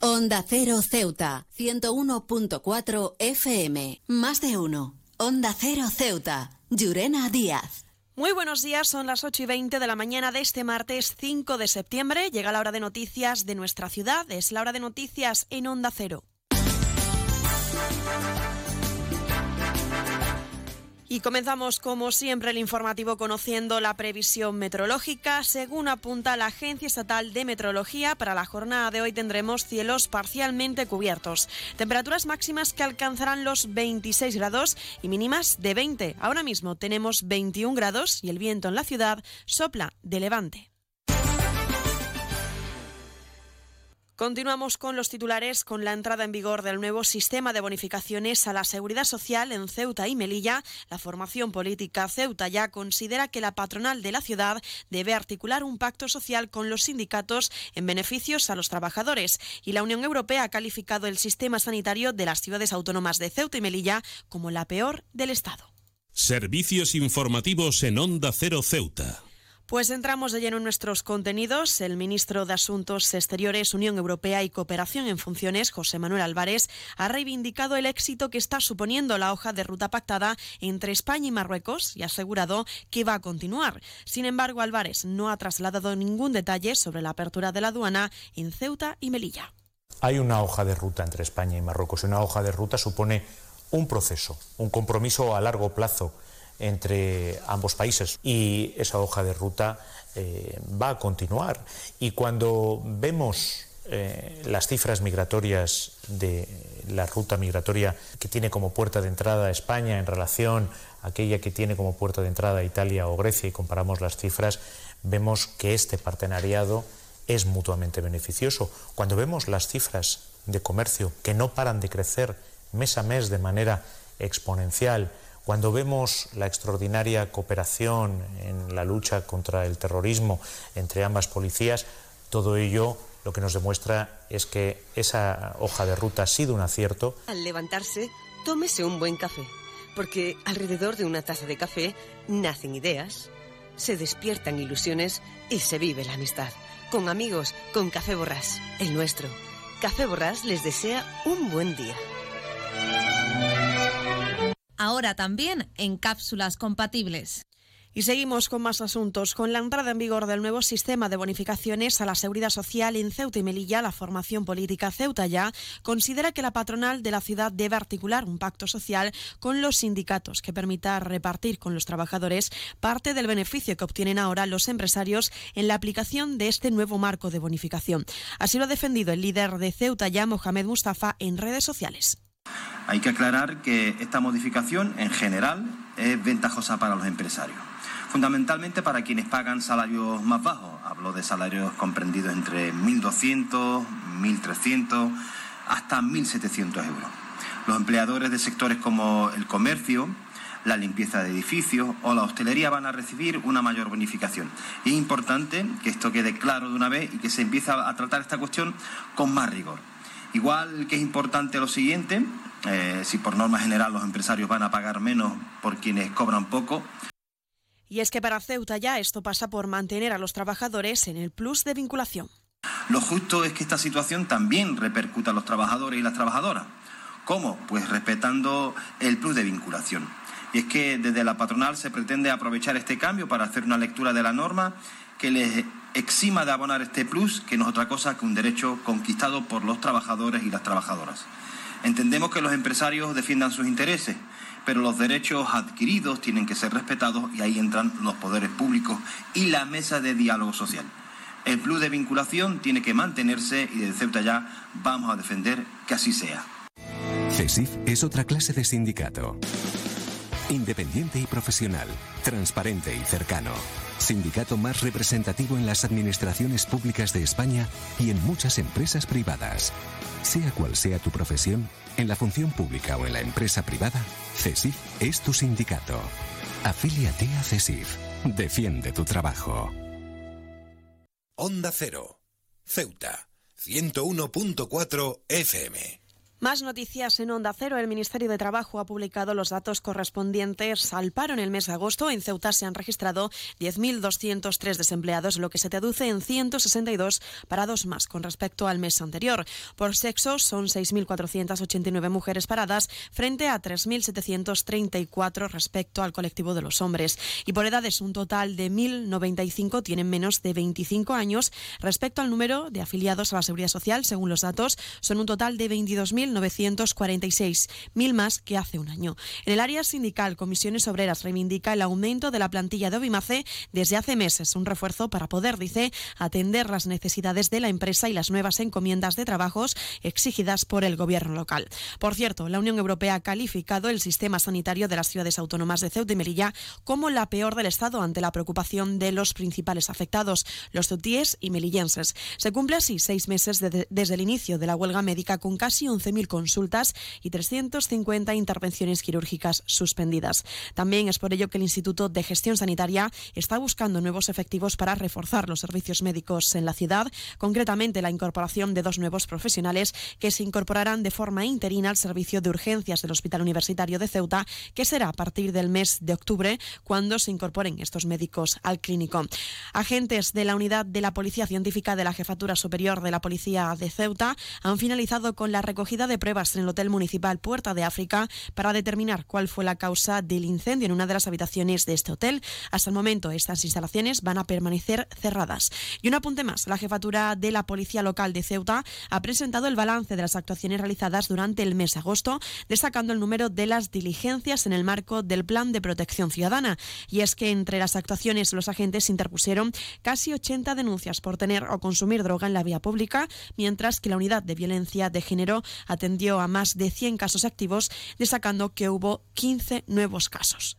Onda Cero Ceuta, 101.4 FM. Más de uno. Onda Cero Ceuta. Llurena Díaz. Muy buenos días, son las 8 y 20 de la mañana de este martes 5 de septiembre. Llega la hora de noticias de nuestra ciudad, es la hora de noticias en Onda Cero. Y comenzamos como siempre el informativo conociendo la previsión meteorológica. Según apunta la Agencia Estatal de Meteorología, para la jornada de hoy tendremos cielos parcialmente cubiertos. Temperaturas máximas que alcanzarán los 26 grados y mínimas de 20. Ahora mismo tenemos 21 grados y el viento en la ciudad sopla de levante. Continuamos con los titulares con la entrada en vigor del nuevo sistema de bonificaciones a la seguridad social en Ceuta y Melilla. La formación política Ceuta ya considera que la patronal de la ciudad debe articular un pacto social con los sindicatos en beneficios a los trabajadores y la Unión Europea ha calificado el sistema sanitario de las ciudades autónomas de Ceuta y Melilla como la peor del Estado. Servicios informativos en Onda Cero Ceuta. Pues entramos de lleno en nuestros contenidos. El ministro de Asuntos Exteriores, Unión Europea y Cooperación en Funciones, José Manuel Álvarez, ha reivindicado el éxito que está suponiendo la hoja de ruta pactada entre España y Marruecos y ha asegurado que va a continuar. Sin embargo, Álvarez no ha trasladado ningún detalle sobre la apertura de la aduana en Ceuta y Melilla. Hay una hoja de ruta entre España y Marruecos. Una hoja de ruta supone un proceso, un compromiso a largo plazo entre ambos países y esa hoja de ruta eh, va a continuar. Y cuando vemos eh, las cifras migratorias de la ruta migratoria que tiene como puerta de entrada España en relación a aquella que tiene como puerta de entrada Italia o Grecia y comparamos las cifras, vemos que este partenariado es mutuamente beneficioso. Cuando vemos las cifras de comercio que no paran de crecer mes a mes de manera exponencial, cuando vemos la extraordinaria cooperación en la lucha contra el terrorismo entre ambas policías, todo ello lo que nos demuestra es que esa hoja de ruta ha sido un acierto. Al levantarse, tómese un buen café, porque alrededor de una taza de café nacen ideas, se despiertan ilusiones y se vive la amistad. Con amigos, con Café Borrás, el nuestro. Café Borrás les desea un buen día ahora también en cápsulas compatibles. Y seguimos con más asuntos. Con la entrada en vigor del nuevo sistema de bonificaciones a la seguridad social en Ceuta y Melilla, la formación política Ceuta ya considera que la patronal de la ciudad debe articular un pacto social con los sindicatos que permita repartir con los trabajadores parte del beneficio que obtienen ahora los empresarios en la aplicación de este nuevo marco de bonificación. Así lo ha defendido el líder de Ceuta ya, Mohamed Mustafa, en redes sociales. Hay que aclarar que esta modificación en general es ventajosa para los empresarios, fundamentalmente para quienes pagan salarios más bajos. Hablo de salarios comprendidos entre 1.200, 1.300 hasta 1.700 euros. Los empleadores de sectores como el comercio, la limpieza de edificios o la hostelería van a recibir una mayor bonificación. Es importante que esto quede claro de una vez y que se empiece a tratar esta cuestión con más rigor. Igual que es importante lo siguiente, eh, si por norma general los empresarios van a pagar menos por quienes cobran poco. Y es que para Ceuta ya esto pasa por mantener a los trabajadores en el plus de vinculación. Lo justo es que esta situación también repercuta a los trabajadores y las trabajadoras. ¿Cómo? Pues respetando el plus de vinculación. Y es que desde la patronal se pretende aprovechar este cambio para hacer una lectura de la norma que les exima de abonar este plus, que no es otra cosa que un derecho conquistado por los trabajadores y las trabajadoras. Entendemos que los empresarios defiendan sus intereses, pero los derechos adquiridos tienen que ser respetados y ahí entran los poderes públicos y la mesa de diálogo social. El plus de vinculación tiene que mantenerse y desde Ceuta ya vamos a defender que así sea. CESIF es otra clase de sindicato. Independiente y profesional, transparente y cercano. Sindicato más representativo en las administraciones públicas de España y en muchas empresas privadas. Sea cual sea tu profesión, en la función pública o en la empresa privada, CESIF es tu sindicato. Afíliate a CESIF. Defiende tu trabajo. Onda Cero. Ceuta. 101.4 FM. Más noticias en Onda Cero. El Ministerio de Trabajo ha publicado los datos correspondientes al paro en el mes de agosto. En Ceuta se han registrado 10.203 desempleados, lo que se traduce en 162 parados más con respecto al mes anterior. Por sexo son 6.489 mujeres paradas frente a 3.734 respecto al colectivo de los hombres. Y por edades, un total de 1.095 tienen menos de 25 años respecto al número de afiliados a la Seguridad Social. Según los datos, son un total de 22.000 946, mil más que hace un año. En el área sindical, Comisiones Obreras reivindica el aumento de la plantilla de Obimace desde hace meses, un refuerzo para poder, dice, atender las necesidades de la empresa y las nuevas encomiendas de trabajos exigidas por el gobierno local. Por cierto, la Unión Europea ha calificado el sistema sanitario de las ciudades autónomas de Ceuta y Melilla como la peor del Estado ante la preocupación de los principales afectados, los ceutíes y melillenses. Se cumple así seis meses desde el inicio de la huelga médica con casi 11.000 consultas y 350 intervenciones quirúrgicas suspendidas. También es por ello que el Instituto de Gestión Sanitaria está buscando nuevos efectivos para reforzar los servicios médicos en la ciudad, concretamente la incorporación de dos nuevos profesionales que se incorporarán de forma interina al servicio de urgencias del Hospital Universitario de Ceuta, que será a partir del mes de octubre cuando se incorporen estos médicos al clínico. Agentes de la unidad de la Policía Científica de la Jefatura Superior de la Policía de Ceuta han finalizado con la recogida de pruebas en el Hotel Municipal Puerta de África para determinar cuál fue la causa del incendio en una de las habitaciones de este hotel. Hasta el momento, estas instalaciones van a permanecer cerradas. Y un apunte más, la jefatura de la Policía Local de Ceuta ha presentado el balance de las actuaciones realizadas durante el mes de agosto, destacando el número de las diligencias en el marco del Plan de Protección Ciudadana. Y es que entre las actuaciones los agentes interpusieron casi 80 denuncias por tener o consumir droga en la vía pública, mientras que la unidad de violencia de género ha atendió a más de 100 casos activos, destacando que hubo 15 nuevos casos.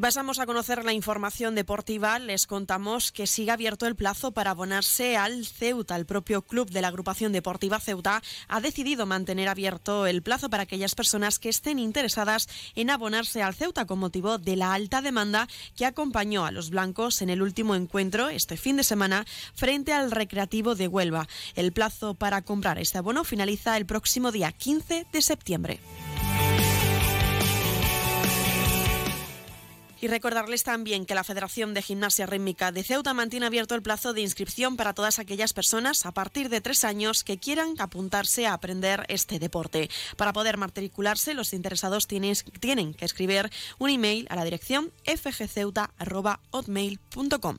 Pasamos a conocer la información deportiva. Les contamos que sigue abierto el plazo para abonarse al Ceuta. El propio club de la agrupación deportiva Ceuta ha decidido mantener abierto el plazo para aquellas personas que estén interesadas en abonarse al Ceuta con motivo de la alta demanda que acompañó a los blancos en el último encuentro este fin de semana frente al Recreativo de Huelva. El plazo para comprar este abono finaliza el próximo día 15 de septiembre. Y recordarles también que la Federación de Gimnasia Rítmica de Ceuta mantiene abierto el plazo de inscripción para todas aquellas personas a partir de tres años que quieran apuntarse a aprender este deporte. Para poder matricularse, los interesados tienen que escribir un email a la dirección fgceuta.hotmail.com.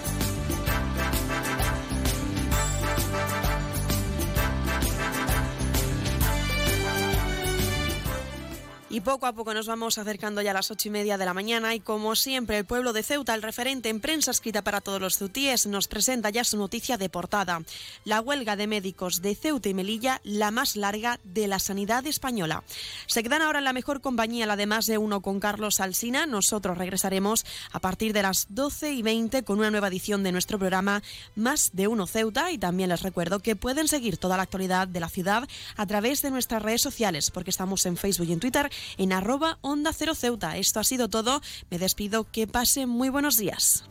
Y poco a poco nos vamos acercando ya a las ocho y media de la mañana y como siempre el pueblo de Ceuta, el referente en prensa escrita para todos los ceutíes, nos presenta ya su noticia de portada. La huelga de médicos de Ceuta y Melilla, la más larga de la sanidad española. Se quedan ahora en la mejor compañía, la de más de uno con Carlos Alsina. Nosotros regresaremos a partir de las 12 y 20 con una nueva edición de nuestro programa Más de uno Ceuta y también les recuerdo que pueden seguir toda la actualidad de la ciudad a través de nuestras redes sociales porque estamos en Facebook y en Twitter en arroba onda cero ceuta. Esto ha sido todo. Me despido. Que pasen muy buenos días.